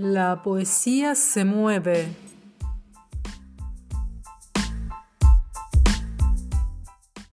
La poesía se mueve.